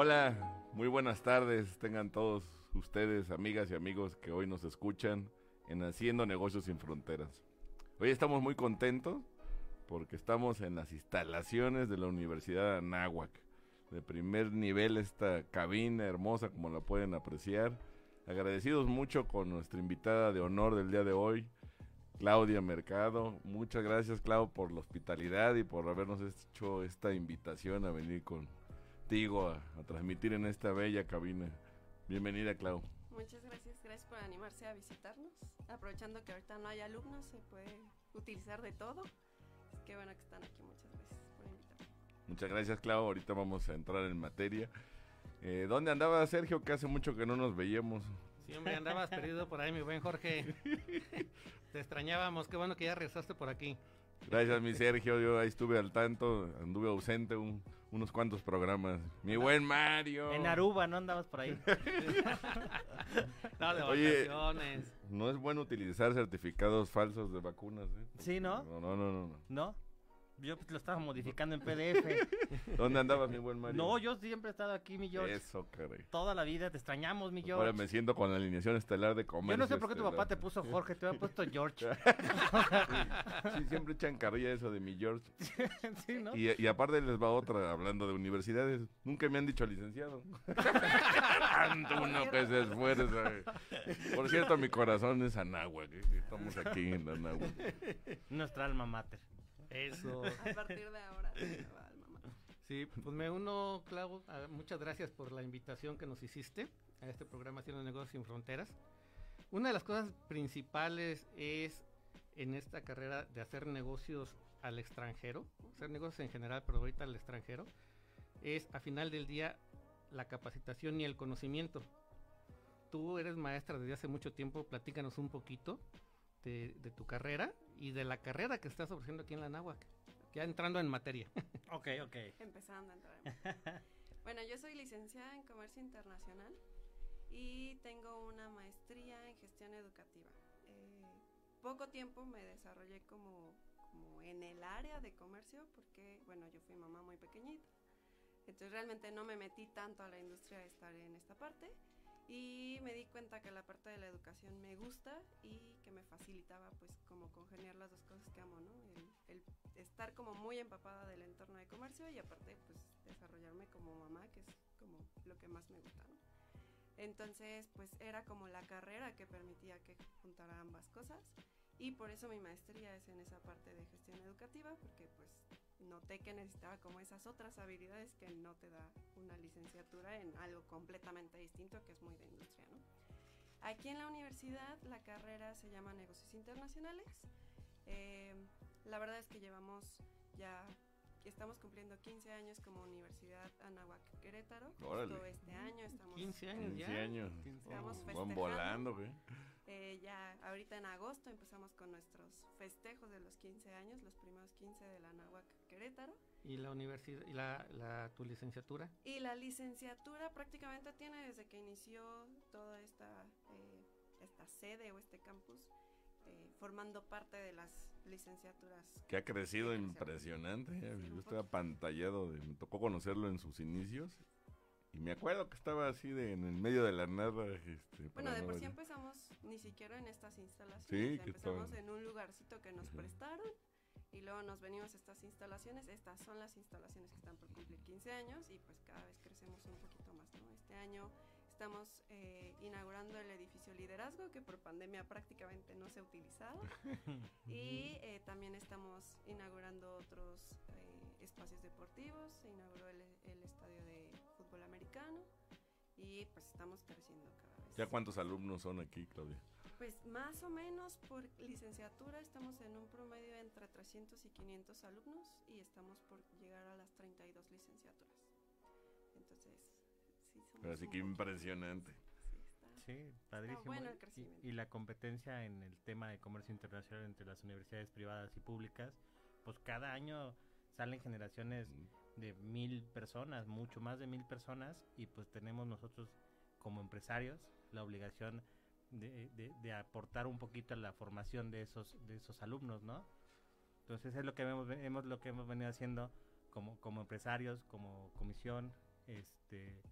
Hola, muy buenas tardes. Tengan todos ustedes, amigas y amigos que hoy nos escuchan en Haciendo Negocios sin Fronteras. Hoy estamos muy contentos porque estamos en las instalaciones de la Universidad de Anáhuac. De primer nivel esta cabina hermosa como la pueden apreciar. Agradecidos mucho con nuestra invitada de honor del día de hoy, Claudia Mercado. Muchas gracias, Clau, por la hospitalidad y por habernos hecho esta invitación a venir contigo a, transmitir en esta bella cabina. Bienvenida, Clau. Muchas gracias, gracias por animarse a visitarnos. Aprovechando que ahorita no hay alumnos, se puede utilizar de todo. Así que bueno que están aquí, muchas gracias. Muchas gracias, Clau. Ahorita vamos a entrar en materia. Eh, ¿Dónde andaba Sergio? Que hace mucho que no nos veíamos. Sí, hombre, andabas perdido por ahí, mi buen Jorge. Te extrañábamos, qué bueno que ya regresaste por aquí. Gracias, mi Sergio. Yo ahí estuve al tanto, anduve ausente un- unos cuantos programas. Mi buen Mario. En Aruba, ¿no andabas por ahí? No, de Oye. vacaciones. No es bueno utilizar certificados falsos de vacunas. ¿eh? Sí, ¿no? No, no, no, no. no. Yo pues, lo estaba modificando en PDF. ¿Dónde andabas, mi buen Mario? No, yo siempre he estado aquí, mi George. Eso, caray. Toda la vida te extrañamos, mi Ahora George. me siento con la alineación estelar de comercio. Yo no sé por qué tu papá te puso Jorge, te había puesto George. Sí, siempre echan carrilla eso de mi George. sí, ¿no? Y, y aparte les va otra, hablando de universidades. Nunca me han dicho licenciado. Tanto uno que se esfuerza. Por cierto, mi corazón es Anáhuac. ¿eh? Estamos aquí en Anáhuac. Nuestra alma mater. Eso. A partir de ahora, se va al mamá. Sí, pues me uno, Clau. a- muchas gracias por la invitación que nos hiciste a este programa Haciendo Negocios sin Fronteras. Una de las cosas principales es en esta carrera de hacer negocios al extranjero, hacer negocios en general, pero ahorita al extranjero, es a final del día la capacitación y el conocimiento. Tú eres maestra desde hace mucho tiempo, platícanos un poquito de, de tu carrera y de la carrera que estás ofreciendo aquí en la Náhuac, ya entrando en materia. Ok, ok. Empezando a entrar. Bueno, yo soy licenciada en Comercio Internacional y tengo una maestría en gestión educativa. Eh, poco tiempo me desarrollé como, como en el área de comercio porque, bueno, yo fui mamá muy pequeñita. Entonces realmente no me metí tanto a la industria de estar en esta parte y me di cuenta que la parte de la educación me gusta y que me facilitaba pues como congeniar las dos cosas que amo, ¿no? El, el estar como muy empapada del entorno de comercio y aparte pues desarrollarme como mamá, que es como lo que más me gusta, ¿no? Entonces pues era como la carrera que permitía que juntara ambas cosas y por eso mi maestría es en esa parte de gestión educativa porque pues noté que necesitaba como esas otras habilidades que no te da una licenciatura en algo completamente distinto que es muy de industria, ¿no? Aquí en la universidad la carrera se llama Negocios Internacionales. Eh, la verdad es que llevamos ya, estamos cumpliendo 15 años como Universidad Anáhuac Querétaro. Justo este año estamos 15 años 15 ya. años. Estamos Van festejando. volando, güey. Eh, ya ahorita en agosto empezamos con nuestros festejos de los 15 años, los primeros 15 de la Anáhuac Querétaro. Y la universidad, y la, la- tu licenciatura. Y la licenciatura prácticamente tiene desde que inició toda esta, eh, esta sede o este campus, eh, formando parte de las licenciaturas. Que ha crecido impresionante. ¿eh? Sí, Yo un estoy poco. apantallado. De, me tocó conocerlo en sus inicios. Y me acuerdo que estaba así de, en el medio de la nada. Este, Bueno, de por sí empezamos ni siquiera en estas instalaciones. Sí, o sea, que empezamos en un lugarcito que nos prestaron y luego nos venimos a estas instalaciones. Estas son las instalaciones que están por cumplir 15 años y pues cada vez crecemos un poquito más, ¿no? Este año estamos eh, inaugurando el edificio Liderazgo que por pandemia prácticamente no se ha utilizado y eh, también estamos inaugurando otros eh, espacios deportivos. Se inauguró el, el estadio de fútbol americano y pues estamos creciendo cada vez. ¿Ya cuántos alumnos son aquí, Claudia? Pues más o menos por licenciatura estamos en un promedio entre 300 y 500 alumnos y estamos por llegar a las 32 licenciaturas. Entonces, sí, somos Así que impresionante. Sí, padrísimo. bueno el Y- crecimiento. y, la competencia en el tema de comercio internacional entre las universidades privadas y públicas, pues cada año salen generaciones de mil personas, mucho más de mil personas, y pues tenemos nosotros como empresarios la obligación de, de- de aportar un poquito a la formación de esos, de esos alumnos, ¿no? Entonces es lo que hemos, hemos lo que hemos venido haciendo como, como empresarios, como comisión, este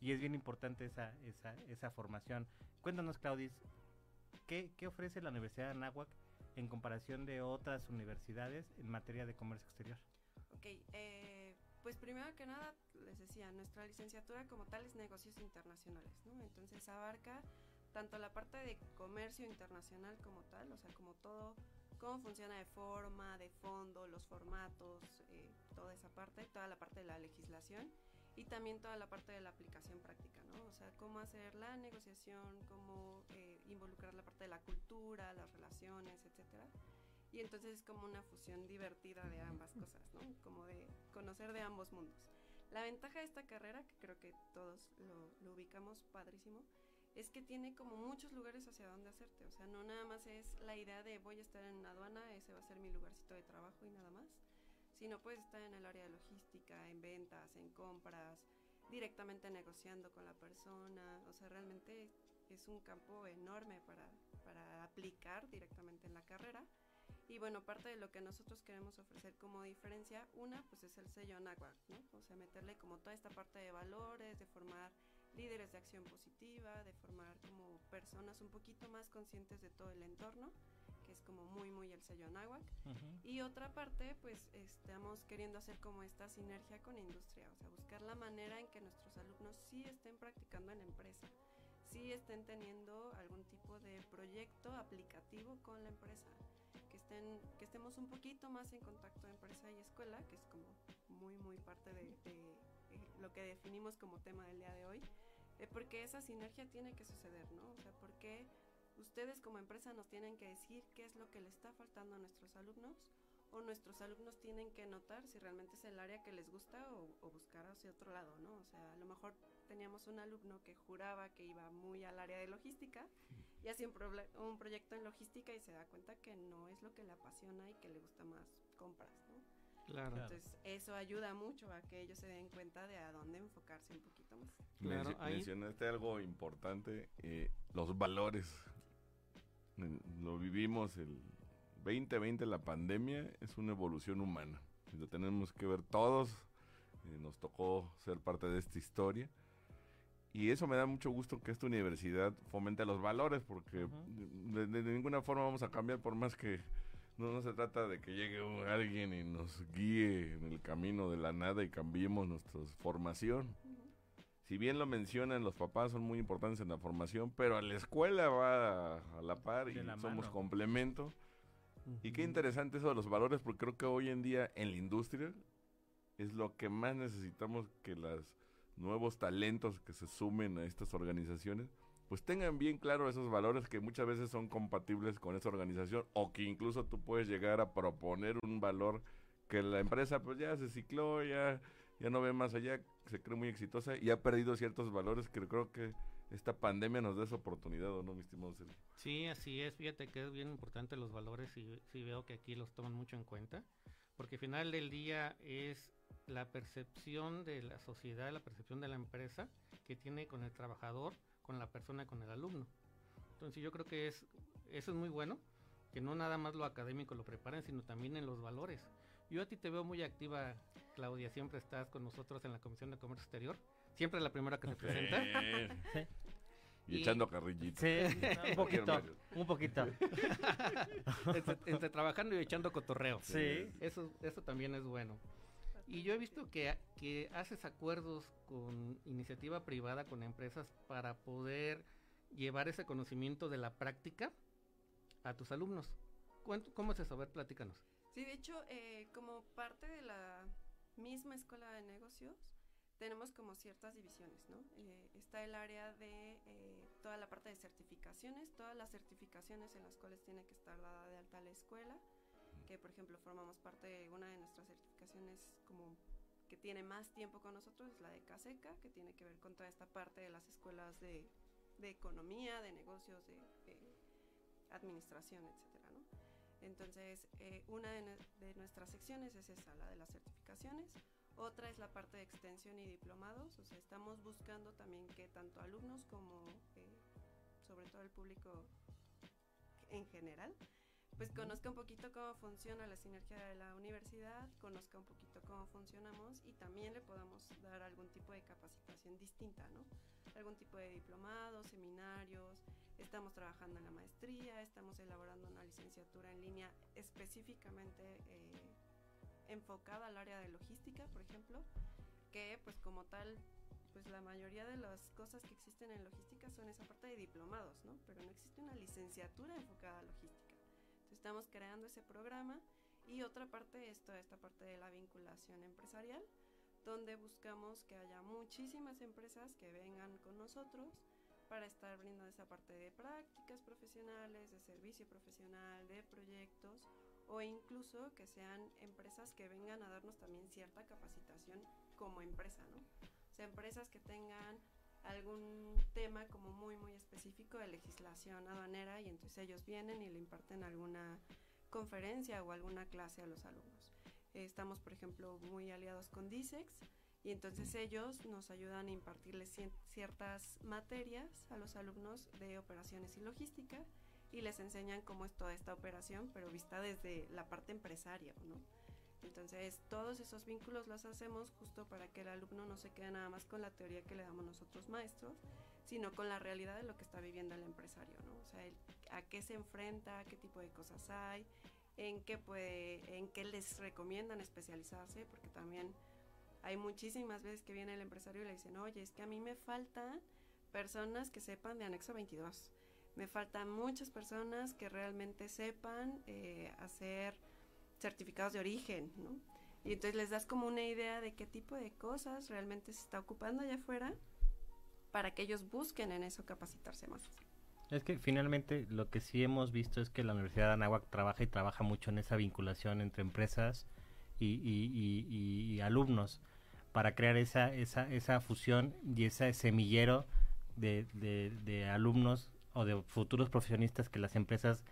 y es bien importante esa, esa, esa formación. Cuéntanos, Claudis, ¿qué, qué ofrece la Universidad de Anáhuac en comparación de otras universidades en materia de comercio exterior? Ok, eh, pues primero que nada, les decía, nuestra licenciatura como tal es negocios internacionales, ¿no? Entonces abarca tanto la parte de comercio internacional como tal, o sea, como todo, cómo funciona de forma, de fondo, los formatos, eh, toda esa parte, toda la parte de la legislación y también toda la parte de la aplicación práctica, ¿no? O sea, cómo hacer la negociación, cómo eh, involucrar la parte de la cultura, las relaciones, etcétera. Y entonces es como una fusión divertida de ambas cosas, ¿no? Como de conocer de ambos mundos. La ventaja de esta carrera, que creo que todos lo, lo ubicamos padrísimo, es que tiene como muchos lugares hacia donde hacerte. O sea, no nada más es la idea de voy a estar en una aduana, ese va a ser mi lugarcito de trabajo y nada más. Sino puedes estar en el área de logística, en ventas, en compras, directamente negociando con la persona. O sea, realmente es un campo enorme para, para aplicar directamente en la carrera. Y bueno, parte de lo que nosotros queremos ofrecer como diferencia, una, pues es el sello NAGUAC, ¿no? O sea, meterle como toda esta parte de valores, de formar líderes de acción positiva, de formar como personas un poquito más conscientes de todo el entorno, que es como muy, muy el sello NAGUAC. Y otra parte, pues estamos queriendo hacer como esta sinergia con industria, o sea, buscar la manera en que nuestros alumnos sí estén practicando en la empresa, sí estén teniendo algún tipo de proyecto aplicativo con la empresa, que, estén, que estemos un poquito más en contacto de empresa y escuela, que es como muy, muy parte de, de, eh, lo que definimos como tema del día de hoy, eh, porque esa sinergia tiene que suceder, ¿no? O sea, porque ustedes como empresa nos tienen que decir qué es lo que le está faltando a nuestros alumnos o nuestros alumnos tienen que notar si realmente es el área que les gusta o, o, buscar hacia otro lado, ¿no? O sea, a lo mejor teníamos un alumno que juraba que iba muy al área de logística y hacía un, un proyecto en logística y se da cuenta que no es lo que le apasiona y que le gusta más compras, ¿no? Claro. Entonces, eso ayuda mucho a que ellos se den cuenta de a dónde enfocarse un poquito más. Claro, Menci ahí... Mencionaste algo importante, eh, los valores. Lo vivimos el 2020, la pandemia, es una evolución humana. Lo tenemos que ver todos. Eh, nos tocó ser parte de esta historia. Y eso me da mucho gusto que esta universidad fomente los valores, porque uh -huh. de, de, de, ninguna forma vamos a cambiar, por más que no, no se trata de que llegue un, alguien y nos guíe en el camino de la nada y cambiemos nuestra formación. Uh -huh. Si bien lo mencionan, los papás son muy importantes en la formación, pero a la escuela va a, a la par y la somos mano. complemento. Uh -huh. Y qué interesante eso de los valores, porque creo que hoy en día en la industria es lo que más necesitamos que los nuevos talentos que se sumen a estas organizaciones pues tengan bien claro esos valores que muchas veces son compatibles con esa organización o que incluso tú puedes llegar a proponer un valor que la empresa pues ya se cicló, ya, ya no ve más allá, se cree muy exitosa y ha perdido ciertos valores que creo que esta pandemia nos da esa oportunidad, ¿o no, mi estimado Sergio? Sí, así es, fíjate que es bien importante los valores y sí veo que aquí los toman mucho en cuenta, porque al final del día es la percepción de la sociedad, la percepción de la empresa que tiene con el trabajador, con la persona, con el alumno. Entonces yo creo que es, eso es muy bueno, que no nada más lo académico lo preparen, sino también en los valores. Yo a ti te veo muy activa, Claudia, siempre estás con nosotros en la Comisión de Comercio Exterior, Siempre la primera que se presenta. Sí. Y, Y- echando carrillito. Sí, un poquito, un poquito. entre, entre trabajando y echando cotorreo. Sí. Eso, eso también es bueno. Y yo he visto que, que haces acuerdos con iniciativa privada, con empresas, para poder llevar ese conocimiento de la práctica a tus alumnos. ¿Cómo es eso? A ver, platícanos. Sí, de hecho, eh, como parte de la misma escuela de negocios, tenemos como ciertas divisiones, ¿no? Eh, está el área de eh, toda la parte de certificaciones, todas las certificaciones en las cuales tiene que estar dada de alta la escuela, que por ejemplo formamos parte de una de nuestras certificaciones como que tiene más tiempo con nosotros, es la de CASECA, que tiene que ver con toda esta parte de las escuelas de, de economía, de negocios, de, de administración, etcétera, ¿no? Entonces, eh, una de, de nuestras secciones es esa, la de las certificaciones. Otra es la parte de extensión y diplomados. O sea, estamos buscando también que tanto alumnos como, eh, sobre todo el público en general, pues conozca un poquito cómo funciona la sinergia de la universidad, conozca un poquito cómo funcionamos y también le podamos dar algún tipo de capacitación distinta, ¿no? Algún tipo de diplomados, seminarios, Estamos trabajando en la maestría, estamos elaborando una licenciatura en línea específicamente eh, enfocada al área de logística, por ejemplo, que pues como tal, pues la mayoría de las cosas que existen en logística son esa parte de diplomados, ¿no? Pero no existe una licenciatura enfocada a logística. Estamos creando ese programa y otra parte es toda esta parte de la vinculación empresarial, donde buscamos que haya muchísimas empresas que vengan con nosotros para estar brindando esa parte de prácticas profesionales, de servicio profesional, de proyectos o incluso que sean empresas que vengan a darnos también cierta capacitación como empresa, ¿no? O sea, empresas que tengan algún tema como muy muy específico de legislación aduanera y entonces ellos vienen y le imparten alguna conferencia o alguna clase a los alumnos. Eh, estamos, por ejemplo, muy aliados con DISEX y entonces ellos nos ayudan a impartirles ciertas materias a los alumnos de operaciones y logística y les enseñan cómo es toda esta operación, pero vista desde la parte empresaria, ¿no? Entonces, todos esos vínculos los hacemos justo para que el alumno no se quede nada más con la teoría que le damos nosotros maestros, sino con la realidad de lo que está viviendo el empresario, ¿no? O sea, el- a qué se enfrenta, qué tipo de cosas hay, en qué puede, en qué les recomiendan especializarse, porque también hay muchísimas veces que viene el empresario y le dicen, oye, es que a mí me faltan personas que sepan de anexo 22. Me faltan muchas personas que realmente sepan eh, hacer certificados de origen, ¿no? Y entonces les das como una idea de qué tipo de cosas realmente se está ocupando allá afuera para que ellos busquen en eso capacitarse más. Es que finalmente lo que sí hemos visto es que la Universidad de Anáhuac trabaja y trabaja mucho en esa vinculación entre empresas y, y- y- y- alumnos para crear esa, esa, esa fusión y ese semillero de, de- de alumnos o de futuros profesionistas que las empresas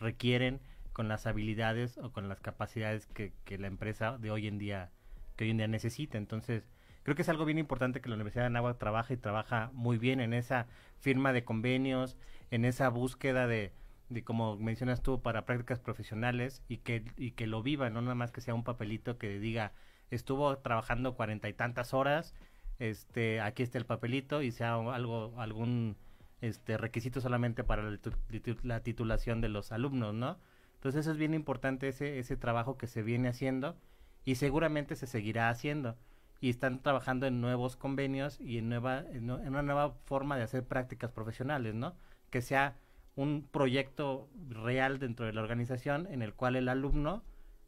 requieren con las habilidades o con las capacidades que, que la empresa de hoy en día que hoy en día necesita. Entonces, creo que es algo bien importante que la Universidad de Anáhuac trabaja y trabaja muy bien en esa firma de convenios, en esa búsqueda de, de como mencionas tú, para prácticas profesionales y que, y que lo viva, no nada más que sea un papelito que diga, estuvo trabajando cuarenta y tantas horas, este, aquí está el papelito y sea algo, algún este requisito solamente para la, titu- titu- la titulación de los alumnos, ¿no? Entonces eso es bien importante ese, ese trabajo que se viene haciendo y seguramente se seguirá haciendo. Y están trabajando en nuevos convenios y en, nueva, en una nueva forma de hacer prácticas profesionales, ¿no? Que sea un proyecto real dentro de la organización en el cual el alumno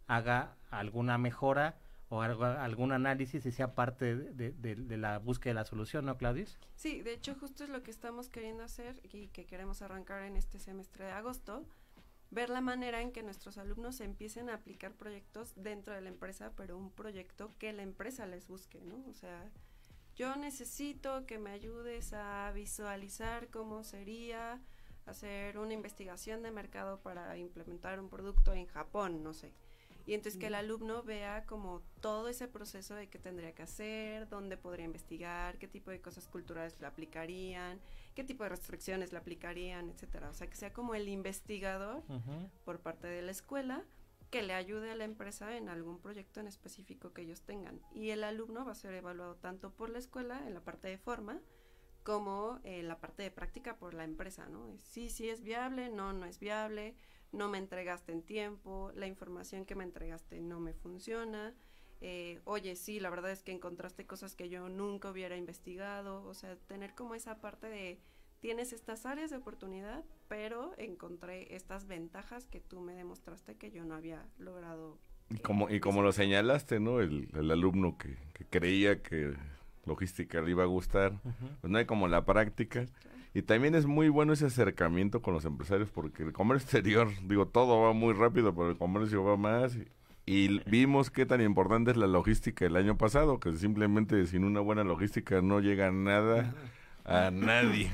haga alguna mejora o algo- algún análisis y sea parte de- de- de la búsqueda de la solución, ¿no, Claudius? Sí, de hecho justo es lo que estamos queriendo hacer y que queremos arrancar en este semestre de agosto, ver la manera en que nuestros alumnos empiecen a aplicar proyectos dentro de la empresa, pero un proyecto que la empresa les busque, ¿no? O sea, yo necesito que me ayudes a visualizar cómo sería hacer una investigación de mercado para implementar un producto en Japón, no sé. Y entonces que el alumno vea como todo ese proceso de qué tendría que hacer, dónde podría investigar, qué tipo de cosas culturales le aplicarían, qué tipo de restricciones le aplicarían, etcétera. O sea, que sea como el investigador por parte de la escuela que le ayude a la empresa en algún proyecto en específico que ellos tengan. Y el alumno va a ser evaluado tanto por la escuela en la parte de forma como en la parte de práctica por la empresa, ¿no? Sí, sí es viable, no, no es viable, no me entregaste en tiempo, la información que me entregaste no me funciona, eh, oye, sí, la verdad es que encontraste cosas que yo nunca hubiera investigado, o sea, tener como esa parte de tienes estas áreas de oportunidad, pero encontré estas ventajas que tú me demostraste que yo no había logrado. Y como, y como lo señalaste, ¿no? El, alumno que, creía que logística le iba a gustar, pues no hay como la práctica. Y también es muy bueno ese acercamiento con los empresarios porque el comercio exterior, digo, todo va muy rápido, pero el comercio va más. Y, vimos qué tan importante es la logística el año pasado, que simplemente sin una buena logística no llega nada a nadie.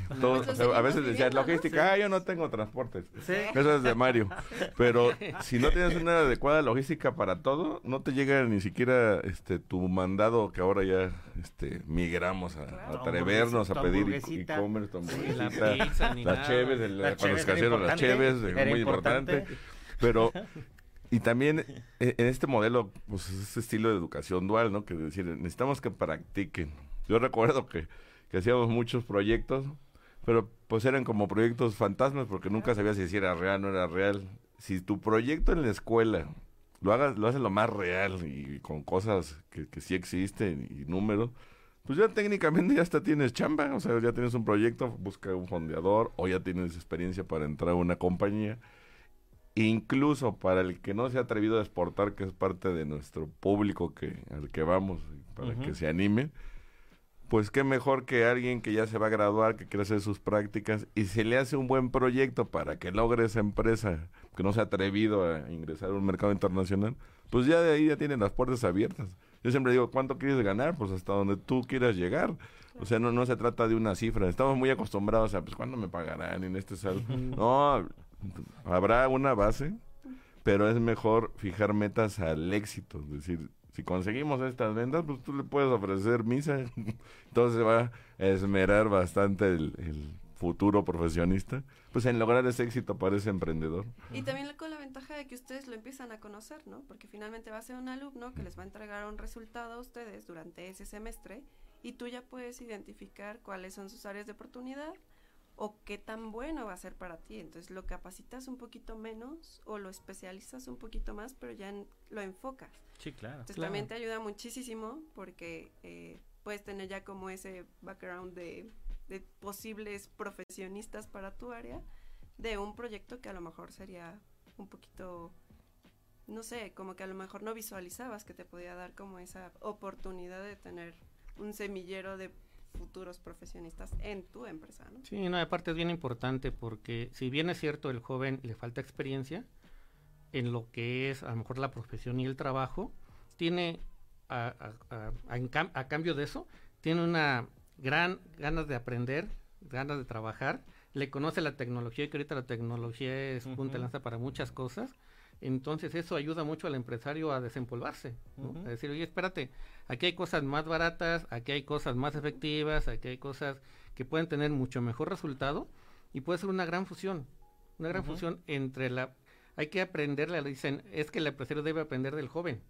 a veces decía logística, ah, yo no tengo transportes. Eso es de Mario. Pero si no tienes una adecuada logística para todo, no te llega ni siquiera este tu mandado que ahora ya este migramos a, atrevernos a pedir e-commerce, las cheves, cuando se cayeron las cheves, muy importante. Pero y también e, en este modelo, pues ese estilo de educación dual, ¿no? Que decir, necesitamos que practiquen. Yo recuerdo que que hacíamos muchos proyectos, pero pues eran como proyectos fantasmas porque nunca sabías si era real o no era real. Si tu proyecto en la escuela lo hagas, lo haces lo más real y con cosas que, que sí existen y números, pues ya técnicamente ya hasta tienes chamba, o sea, ya tienes un proyecto, busca un fondeador o ya tienes experiencia para entrar a una compañía. Incluso para el que no se ha atrevido a exportar, que es parte de nuestro público que al que vamos, para que se anime, pues qué mejor que alguien que ya se va a graduar, que quiere hacer sus prácticas y se le hace un buen proyecto para que logre esa empresa que no se ha atrevido a ingresar a un mercado internacional, pues ya de ahí ya tienen las puertas abiertas. Yo siempre digo, ¿cuánto quieres ganar? Pues hasta donde tú quieras llegar. O sea, no, no se trata de una cifra. Estamos muy acostumbrados a, pues, ¿cuándo me pagarán en este saldo? No, habrá una base, pero es mejor fijar metas al éxito. Es decir, si conseguimos estas ventas, pues tú le puedes ofrecer misa. Entonces va a esmerar bastante el, futuro profesionista, pues en lograr ese éxito para ese emprendedor. Y también con la ventaja de que ustedes lo empiezan a conocer, ¿no? Porque finalmente va a ser un alumno que les va a entregar un resultado a ustedes durante ese semestre y tú ya puedes identificar cuáles son sus áreas de oportunidad, o qué tan bueno va a ser para ti. Entonces lo capacitas un poquito menos o lo especializas un poquito más, pero ya lo enfocas. Sí, claro. Entonces también te ayuda muchísimo porque eh, puedes tener ya como ese background de, de, posibles profesionistas para tu área de un proyecto que a lo mejor sería un poquito, no sé, como que a lo mejor no visualizabas que te podía dar como esa oportunidad de tener un semillero de futuros profesionistas en tu empresa, ¿no? Sí, no, aparte es bien importante porque si bien es cierto el joven le falta experiencia en lo que es a lo mejor la profesión y el trabajo, tiene a, cambio de eso, tiene una gran ganas de aprender, ganas de trabajar, le conoce la tecnología, que ahorita la tecnología es punta lanza para muchas cosas, entonces eso ayuda mucho al empresario a desempolvarse, a decir, oye, espérate, aquí hay cosas más baratas, aquí hay cosas más efectivas, aquí hay cosas que pueden tener mucho mejor resultado y puede ser una gran fusión, una gran fusión entre la... Hay que aprenderle, le dicen, es que el empresario debe aprender del joven,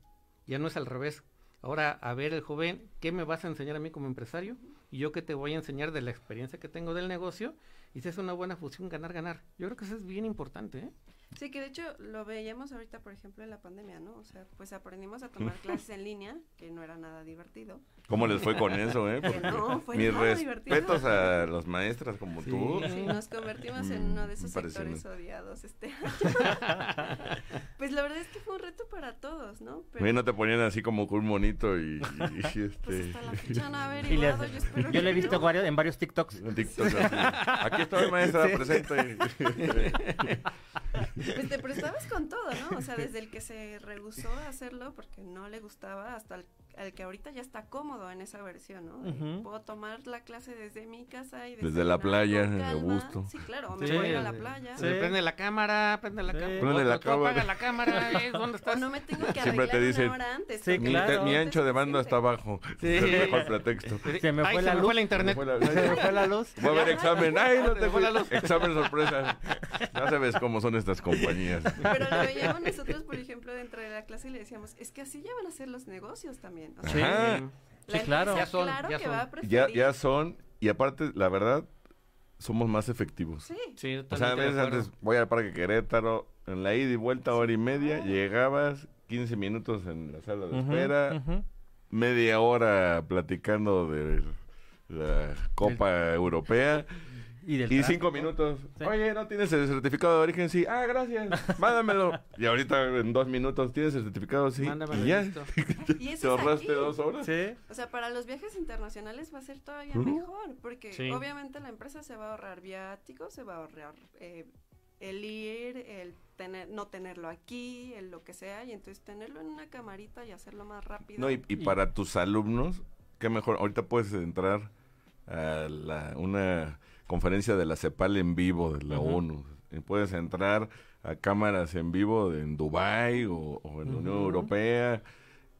ya no es al revés. Ahora, a ver, el joven, ¿qué me vas a enseñar a mí como empresario? Y yo qué te voy a enseñar de la experiencia que tengo del negocio. Y si es una buena fusión, ganar, ganar. Yo creo que eso es bien importante, ¿eh? Sí, que de hecho lo veíamos ahorita, por ejemplo, en la pandemia, ¿no? O sea, pues aprendimos a tomar clases en línea, que no era nada divertido. ¿Cómo les fue con eso, eh? no, fue mis respetos a los maestras como tú. Sí, nos convertimos en uno de esos sectores odiados este pues la verdad es que fue un reto para todos, ¿no? Pero... no te ponían así como un monito y, este... Pues hasta la fecha no averiguado, yo espero Yo le he visto varios, en varios TikToks. En TikToks Aquí estoy, maestra, presente. Pues te prestabas con todo, ¿no? O sea, desde el que se rehusó a hacerlo porque no le gustaba hasta al que ahorita ya está cómodo en esa versión, ¿no? De, Ujú. Puedo tomar la clase desde mi casa y Desde la playa, de gusto. Sí, claro, me Sí, voy a ir a la sí. playa. Se prende la cámara, prende la Sí. cámara. Prende la cámara. Apaga la cámara, ¿eh? ¿dónde O estás? no me tengo que Siempre te dicen, una hora antes. Sí, Mi, claro. te- mi ancho de banda está abajo. Sí. Es el mejor pretexto. Se me Ay, fue se la me luz. fue la internet. Fue la- Se me fue la luz. Voy a ver examen. Ay, no Se te fue la luz. Examen sorpresa. Ya sabes cómo son estas compañías. Pero lo veíamos nosotros, por ejemplo, dentro de la clase y le decíamos, es que así ya van a ser los negocios también. O sea, Sí. Ajá. la Sí, claro. Ya son, claro ya que son. va a preferir. Ya, ya son, y aparte, la verdad, somos más efectivos. Sí, Sí, O sea, a veces antes voy al parque Querétaro, en la ida y vuelta, hora y media, llegabas 15 minutos en la sala de espera, media hora platicando de la Copa Europea Y, del y tráfico. cinco minutos. Sí. Oye, ¿no tienes el certificado de origen? Sí. Ah, gracias. Mándamelo. y ahorita en dos minutos tienes el certificado, sí. Mándamelo, y ya. listo. y Te eso es ahorraste aquí. dos horas. Sí. O sea, para los viajes internacionales va a ser todavía mejor, porque Sí. obviamente la empresa se va a ahorrar viáticos, se va a ahorrar eh, el ir, el tener, no tenerlo aquí, el lo que sea, y entonces tenerlo en una camarita y hacerlo más rápido. No, y, y para tus alumnos, qué mejor. Ahorita puedes entrar a la- una conferencia de la CEPAL en vivo de la. ONU. Y puedes entrar a cámaras en vivo de- en Dubai o, o en la Unión. Europea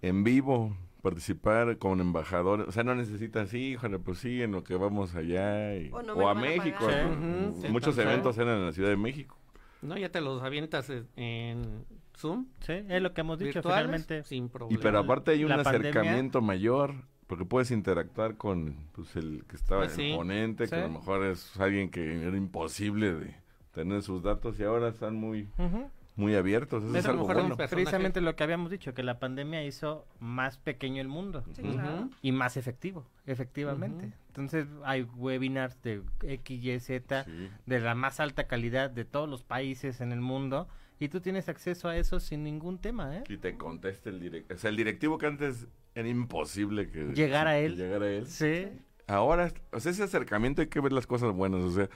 en vivo participar con embajadores, o sea, no necesitas, sí, híjole, pues sí, en lo que vamos allá y- O no a México. Muchos eventos eran en la Ciudad de México. No, ya te los avientas en- Zoom. Sí, es lo que hemos dicho finalmente. sin Y problema. pero aparte hay un pandemia- acercamiento mayor, porque puedes interactuar con pues, el que estaba Pues el sí, ponente, que a lo mejor es alguien que era imposible de tener sus datos y ahora están muy muy abiertos. Eso Es algo bueno. Precisamente lo que habíamos dicho, que la pandemia hizo más pequeño el mundo. Sí, claro. Y más efectivo, efectivamente. Entonces hay webinars de X, Y, Z, Sí. de la más alta calidad de todos los países en el mundo. Y tú tienes acceso a eso sin ningún tema, ¿eh? Y te contesta el directivo. O sea, el directivo que antes era imposible que Llegar a él. llegara a él. Sí. Ahora, o sea, ese acercamiento hay que ver las cosas buenas. O sea,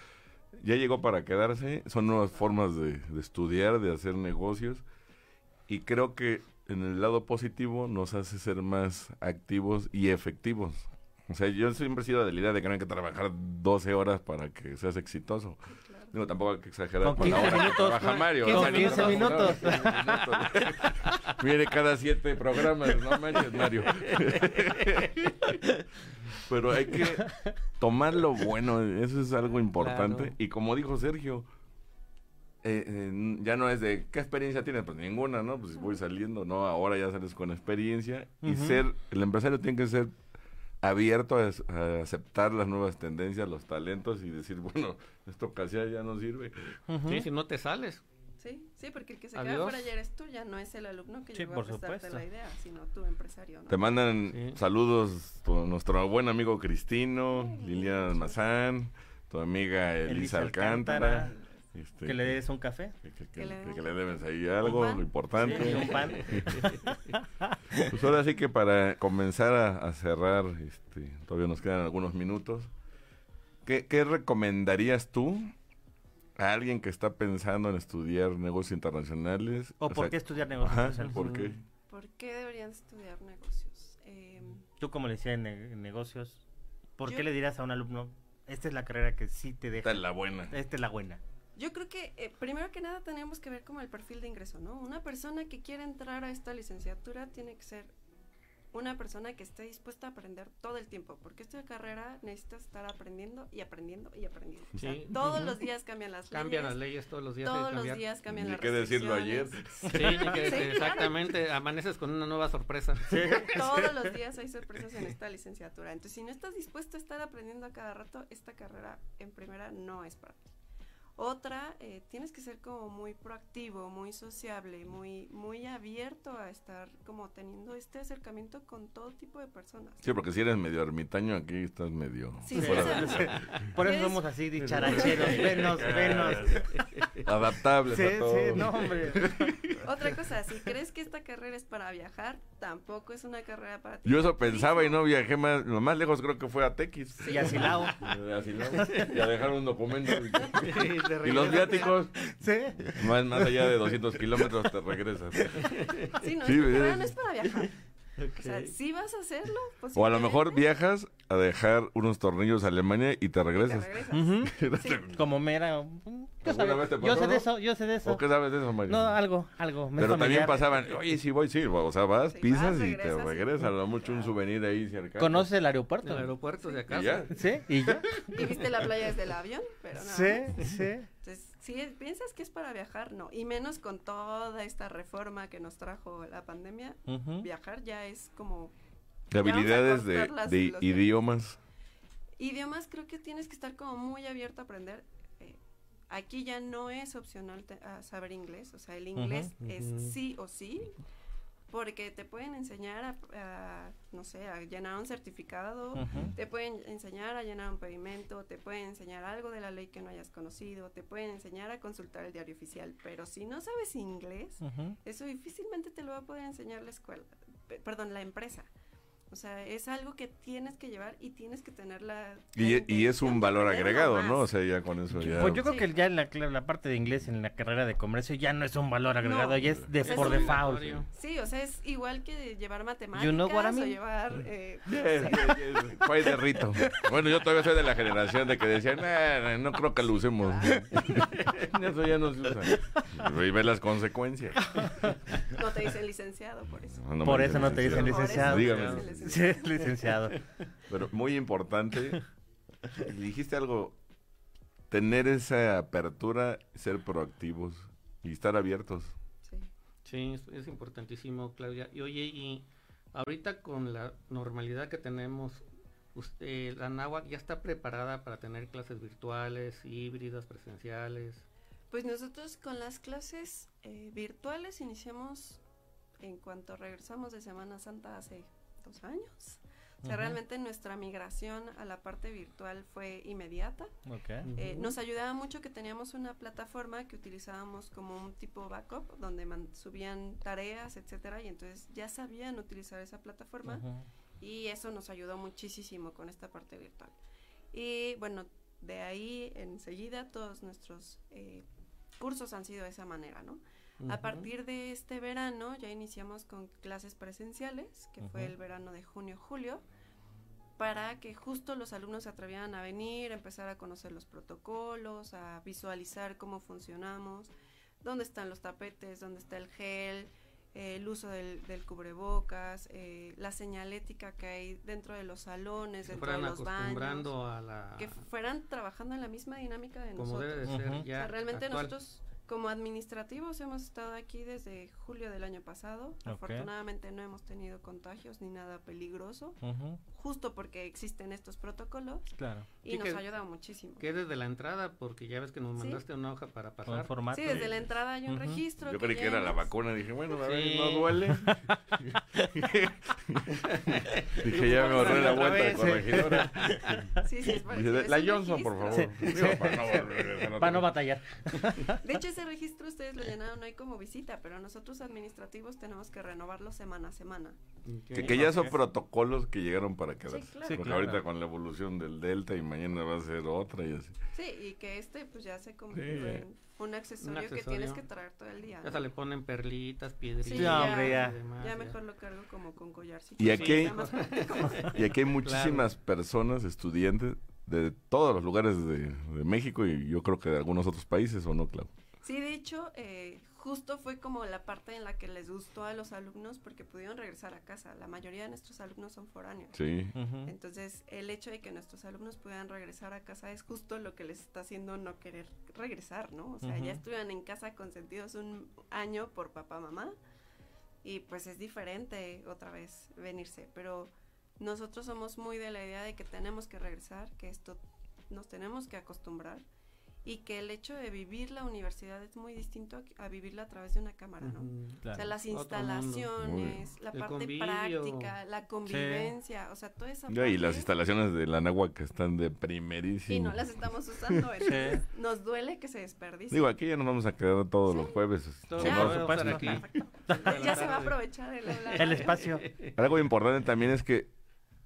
ya llegó para quedarse. Son nuevas formas de, de estudiar, de hacer negocios. Y creo que en el lado positivo nos hace ser más activos y efectivos. O sea, yo siempre he sido de la idea de que no hay que trabajar 12 horas para que seas exitoso. Digo, tampoco hay que exagerar Con con, la 15 hora que minutos, trabaja Mario. con o sea, ni 15 trabajo minutos. nada, 15 minutos. Viene cada siete programas, no manches, Mario. Pero hay que tomar lo bueno, eso es algo importante. Claro. Y como dijo Sergio, eh, eh, ya no es de qué experiencia tienes, pues ninguna, ¿no? Pues voy saliendo, ¿no? Ahora ya sales con experiencia y ser, el empresario tiene que ser abierto a, aceptar las nuevas tendencias, los talentos y decir, bueno, esto casi ya no sirve. Sí, si no te sales. Sí, sí, porque el que se Adiós. queda fuera ayer eres tú, ya no es el alumno que Sí, llegó por a prestarte supuesto. la idea, sino tu empresario, ¿no? Te mandan Sí. saludos tu- nuestro buen amigo Cristino, Sí. Liliana Almazán, tu amiga Elisa, Elisa Alcántara. Alcántara. Este, Que le des un café. que, que- Que le que- le debes ahí algo pan. importante. Sí, un pan. Pues ahora sí que para comenzar a, a cerrar, este, todavía nos quedan algunos minutos. ¿Qué, qué recomendarías tú a alguien que está pensando en estudiar negocios internacionales? ¿O, por sea, qué estudiar negocios? Ajá, sociales? ¿por qué? ¿Por qué deberían estudiar negocios? Eh, Tú como le decía en, ne- en negocios, ¿por Yo- qué le dirás a un alumno, esta es la carrera que sí te deja? Esta es la buena. Esta es la buena. Yo creo que eh, primero que nada tenemos que ver como el perfil de ingreso, ¿no? Una persona que quiere entrar a esta licenciatura tiene que ser una persona que esté dispuesta a aprender todo el tiempo, porque esta carrera necesitas estar aprendiendo y aprendiendo y aprendiendo. O sea, Sí. todos los días cambian las Cambian las leyes, leyes todos los días. hay que todos los días cambian Ni las qué decirlo ayer. Sí, que- Sí, claro. exactamente. Amaneces con una nueva sorpresa. Todos los días hay sorpresas en esta licenciatura. Entonces, si no estás dispuesto a estar aprendiendo a cada rato, esta carrera en primera no es para ti. Otra, eh, tienes que ser como muy proactivo, muy sociable, muy, muy abierto a estar como teniendo este acercamiento con todo tipo de personas. Sí, porque si eres medio ermitaño, aquí estás medio Sí, fuera sí, de- sí. Por eso ¿Eres? somos así dicharacheros, venos, venos. adaptables Sí, a todo. sí, no, hombre. Otra cosa, si crees que esta carrera es para viajar, tampoco es una carrera para ti. Yo eso pensaba y no viajé más, lo más lejos creo que fue a Tequis. Y a Silao. A Silao, y a dejar un documento. Y de Y los viáticos, Sí. más, más allá de 200 kilómetros te regresas. Sí, no, Sí, es- no es para viajar. O sea, sí vas a hacerlo. O a lo mejor viajas a dejar unos tornillos a Alemania y te y te regresas. regresas. Ujú. Sí. Como mera. ¿Qué ¿Alguna sabe? vez te Yo sé de eso, yo sé de eso. ¿O qué sabes de eso, Mario? No, algo, algo. Pero también pasaban, oye, sí voy, sí, o sea, vas, Sí, pisas vas, y te regresas y- a lo mucho un souvenir ahí cerca. ¿Conoces el aeropuerto? El aeropuerto de ¿Y acá. ya? Sí, y ya. Y viste la playa desde el avión, pero no. Sí, sí. Entonces, si piensas que es para viajar, no. Y menos con toda esta reforma que nos trajo la pandemia, viajar ya es como... De habilidades de, idiomas. Idiomas creo que tienes que estar como muy abierto a aprender. Aquí ya no es opcional te- a saber inglés, o sea, el inglés es sí o sí, porque te pueden enseñar a, a, no sé, a llenar un certificado, te pueden enseñar a llenar un pedimento, te pueden enseñar algo de la ley que no hayas conocido, te pueden enseñar a consultar el diario oficial, pero si no sabes inglés, eso difícilmente te lo va a poder enseñar la escuela, pe- perdón, la empresa. O sea, es algo que tienes que llevar y tienes que tener la... Y, y es un valor agregado, ¿no? O sea, ya con eso ya... Pues yo creo Sí. que ya la, la parte de inglés en la carrera de comercio ya no es un valor agregado, No. ya es de Es por default. Sí, o sea, es igual que llevar matemáticas know what I mean? o llevar... eh, Yes, yes, yes. Fue de rito. Bueno, yo todavía soy de la generación de que decían, "Nah, no creo que lo usemos. eso ya no se usa. Y ve las consecuencias. no te dicen licenciado por eso. No me Por eso no te dicen licenciado. no te Dígame. Sí, licenciado. licenciado. Pero muy importante, dijiste algo, tener esa apertura, ser proactivos y estar abiertos. Sí. Sí, es, es importantísimo, Claudia. Y oye, y ahorita con la normalidad que tenemos, usted, la NAWAC ya está preparada para tener clases virtuales, híbridas, presenciales. Pues nosotros con las clases eh, virtuales iniciamos en cuanto regresamos de Semana Santa hace dos años. O sea, Ujú. realmente nuestra migración a la parte virtual fue inmediata. Ok. Eh, Ujú. nos ayudaba mucho que teníamos una plataforma que utilizábamos como un tipo backup, donde man- subían tareas, etcétera, y entonces ya sabían utilizar esa plataforma Ujú. y eso nos ayudó muchísimo con esta parte virtual. Y bueno, de ahí enseguida todos nuestros eh, cursos han sido de esa manera, ¿no? A partir de este verano ya iniciamos con clases presenciales, que fue el verano de junio-julio, para que justo los alumnos se atrevieran a venir, a empezar a conocer los protocolos, a visualizar cómo funcionamos, dónde están los tapetes, dónde está el gel, eh, el uso del, del cubrebocas, eh, la señalética que hay dentro de los salones, dentro de los baños, acostumbrando a la... que fueran trabajando en la misma dinámica de como nosotros. debe de ser Ujú. O ya sea, realmente actual. nosotros como administrativos hemos estado aquí desde julio del año pasado. Afortunadamente no hemos tenido contagios ni nada peligroso, justo porque existen estos protocolos Claro. y Sí, nos que- ha ayudado muchísimo. Que desde la entrada, porque ya ves que nos Sí. mandaste una hoja para Con pasar. formato. Sí, desde la entrada hay un registro. Yo creí que era la vacuna, dije, bueno, a ver, Sí. no duele. dije, ya me ahorré la vuelta de corregidora. Sí, sí, es para- Dice, es la Johnson, por favor. Sí. Digo, para no volver a- Para no batallar. De hecho, ese registro ustedes lo llenaron ahí como visita, pero nosotros administrativos tenemos que renovarlo semana a semana. Ok. Que, que ya son Ok. protocolos que llegaron para quedarse. claro. Sí, Porque claro. ahorita con la evolución del Delta y mañana va a ser otra y así. Sí, y que este pues ya se convirtió Sí. en un accesorio, que accesorio. tienes que traer todo el día. Ya le ponen perlitas, piedritas. Sí, Ya, ya, hombre, ya. y demás, Ya ya. mejor lo cargo como con collarcito. Y aquí-. Y aquí hay muchísimas personas, estudiantes de todos los lugares de, de México y yo creo que de algunos otros países, ¿o no, Clau? Sí, de hecho, eh, justo fue como la parte en la que les gustó a los alumnos porque pudieron regresar a casa. La mayoría de nuestros alumnos son foráneos. Sí. Entonces, el hecho de que nuestros alumnos puedan regresar a casa es justo lo que les está haciendo no querer regresar, ¿no? O sea, ya estuvieron en casa consentidos un año por papá, mamá, y pues es diferente otra vez venirse, pero nosotros somos muy de la idea de que tenemos que regresar, que esto nos tenemos que acostumbrar y que el hecho de vivir la universidad es muy distinto a, vivirla a través de una cámara, ¿no? Ujú. O Claro. sea, las instalaciones, la El parte convivio. práctica, la convivencia, o sea, toda esa Ya, y las parte- instalaciones de la que están de primerísimo. y no las estamos usando. entonces nos duele que se desperdicie. Digo, aquí ya nos vamos a quedar todos los jueves. Todo Ya. No, estar aquí. ya se va a aprovechar el. El espacio. Algo importante también es que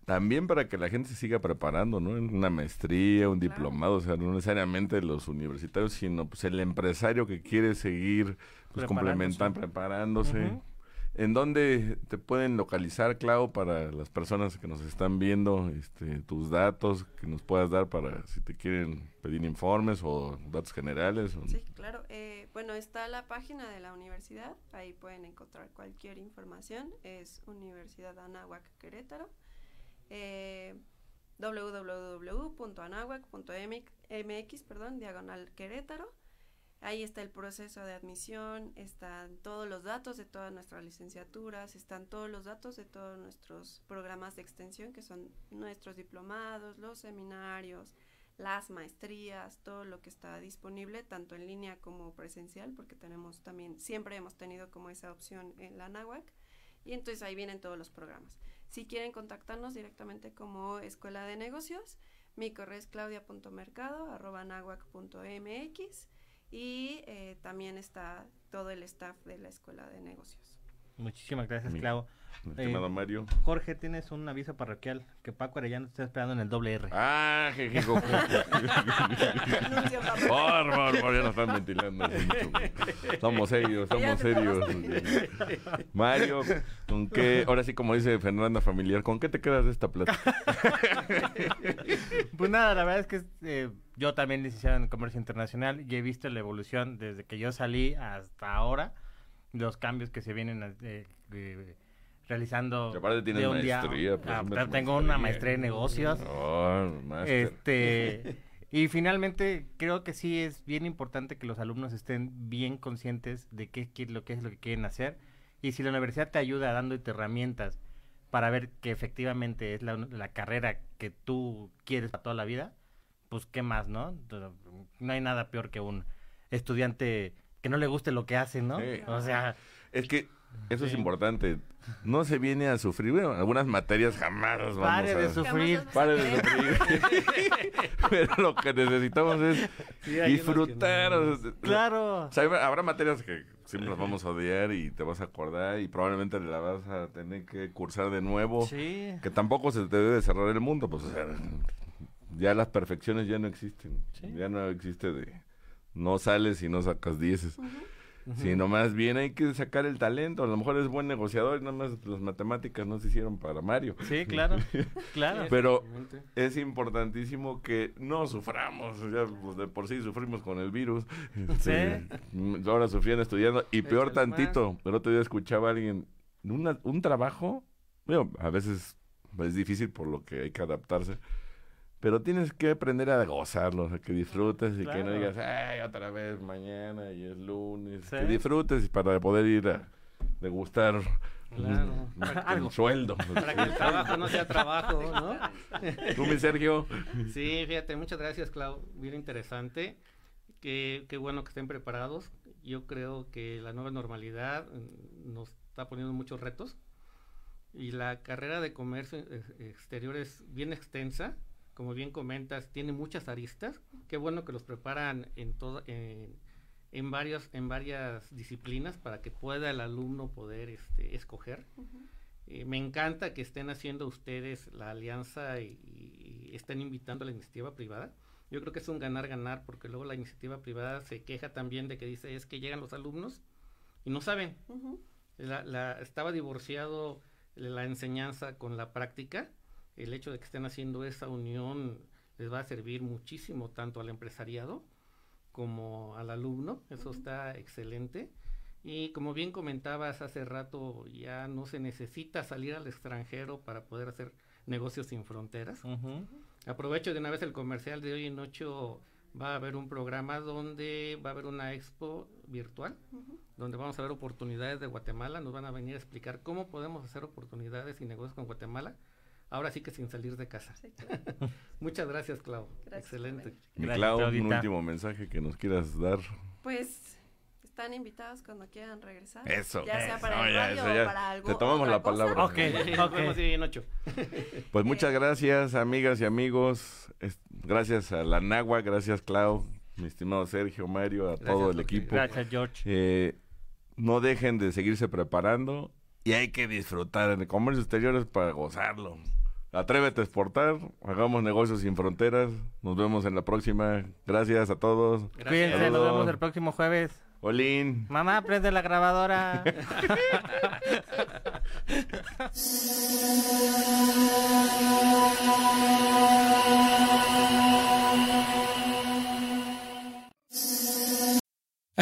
también para que la gente se siga preparando, ¿no? Una maestría, un Claro. diplomado, o sea, no necesariamente los universitarios, sino pues el empresario que quiere seguir pues complementando, preparándose. ¿En dónde te pueden localizar, Clau, para las personas que nos están viendo, este, tus datos que nos puedas dar para si te quieren pedir informes o datos generales? o- Sí, claro. Eh, bueno, está la página de la universidad, ahí pueden encontrar cualquier información. Es Universidad Anáhuac Querétaro. Www.anahuac.mx, perdón, diagonal Querétaro. Ahí está el proceso de admisión, están todos los datos de todas nuestras licenciaturas, están todos los datos de todos nuestros programas de extensión, que son nuestros diplomados, los seminarios, las maestrías, todo lo que está disponible, tanto en línea como presencial, porque tenemos también, siempre hemos tenido como esa opción en la NAWAC, y entonces ahí vienen todos los programas. Si quieren contactarnos directamente como Escuela de Negocios, mi correo es claudia.mercado.nahuac.mx y eh, también está todo el staff de la Escuela de Negocios. Muchísimas gracias, Mi- Clau. Estimado Mario. Jorge, tienes un aviso parroquial que Paco Arellano te está esperando en el doble R. Ah, parroquial. Por favor, ya nos están ventilando. mucho. Somos serios, somos serios. Mario, ¿con qué, ahora sí como dice Fernanda Familiar, ¿con qué te quedas de esta plática? Pues nada, la verdad es que eh, yo también licenciado en Comercio Internacional y he visto la evolución desde que yo salí hasta ahora, los cambios que se vienen eh, eh, realizando. Y aparte tienes de un día- maestría, Ah, tengo una maestría. maestría en negocios. Oh. Este, y finalmente creo que sí es bien importante que los alumnos estén bien conscientes de qué, qué es lo que es lo que quieren hacer y si la universidad te ayuda dándote herramientas para ver que efectivamente es la, la carrera que tú quieres para toda la vida, pues qué más, ¿no? No hay nada peor que un estudiante que no le guste lo que hace, ¿no? Sí. O sea, Es que eso es importante. No se viene a sufrir. Bueno, algunas materias jamás vamos pare de a... sufrir. Jamás Pare de sufrir. Pero lo que necesitamos es Sí, disfrutar. no. Claro. O sea, habrá- habrá materias que siempre las vamos a odiar y te vas a acordar y probablemente la vas a tener que cursar de nuevo. Sí. Que tampoco se te debe cerrar el mundo, pues o sea, ya las perfecciones ya no existen. Sí. Ya no existe de no sales y no sacas dieces. Sino más bien hay que sacar el talento. A lo mejor es buen negociador y nada más las matemáticas no se hicieron para Mario. Sí, claro. Claro. Pero es importantísimo que no suframos. Ya pues, de por sí sufrimos con el virus. Este, mm, Ahora sufriendo estudiando. Y peor Échale tantito. El otro día escuchaba a alguien. una- un trabajo. Bueno, a veces es difícil por lo que hay que adaptarse. Pero tienes que aprender a gozarlo, o sea, que disfrutes y que no Claro. digas, ay, otra vez mañana y es lunes. Sí. Que disfrutes para poder ir a degustar Claro. Algo. sueldo. Para que el trabajo no sea trabajo, ¿no? Tú, mi Sergio. Sí, fíjate, muchas gracias, Clau. Bien interesante. Qué, qué bueno que estén preparados. Yo creo que la nueva normalidad mm, nos está poniendo muchos retos. Y la carrera de comercio eh, exterior es bien extensa. Como bien comentas, tiene muchas aristas. Qué bueno que los preparan en, todo, en, en, varios, en varias disciplinas para que pueda el alumno poder este, escoger. Ujú. Eh, me encanta que estén haciendo ustedes la alianza y, y estén invitando a la iniciativa privada. Yo creo que es un ganar-ganar porque luego la iniciativa privada se queja también de que dice es que llegan los alumnos y no saben. Ujú. La, la- estaba divorciado la enseñanza con la práctica. El hecho de que estén haciendo esa unión les va a servir muchísimo tanto al empresariado como al alumno. Eso está excelente. Y como bien comentabas hace rato, ya no se necesita salir al extranjero para poder hacer negocios sin fronteras. Aprovecho de una vez el comercial de hoy en ocho. Va a haber un programa donde va a haber una expo virtual donde vamos a ver oportunidades de Guatemala. Nos van a venir a explicar cómo podemos hacer oportunidades y negocios con Guatemala. Ahora sí que sin salir de casa. Sí, claro. Muchas gracias, Clau. Gracias Excelente. Gracias, Clau, un último mensaje que nos quieras dar. Pues están invitados cuando quieran regresar. Eso. Ya sea para el ya, radio eso ya. o para algo. Te tomamos la cosa. palabra. Ok. Nos vemos hoy en ocho. Pues muchas Eh, gracias, amigas y amigos. Es- gracias a la Nagua, gracias, Clau, mi estimado Sergio, Mario, a Gracias, todo el Jorge. equipo. Gracias, George. Eh, no dejen de seguirse preparando y hay que disfrutar. En el comercio exterior es para gozarlo. Atrévete a exportar, hagamos negocios sin fronteras. Nos vemos en la próxima. Gracias a todos. Gracias. Cuídense, nos vemos el próximo jueves. Olin. Mamá, prende la grabadora.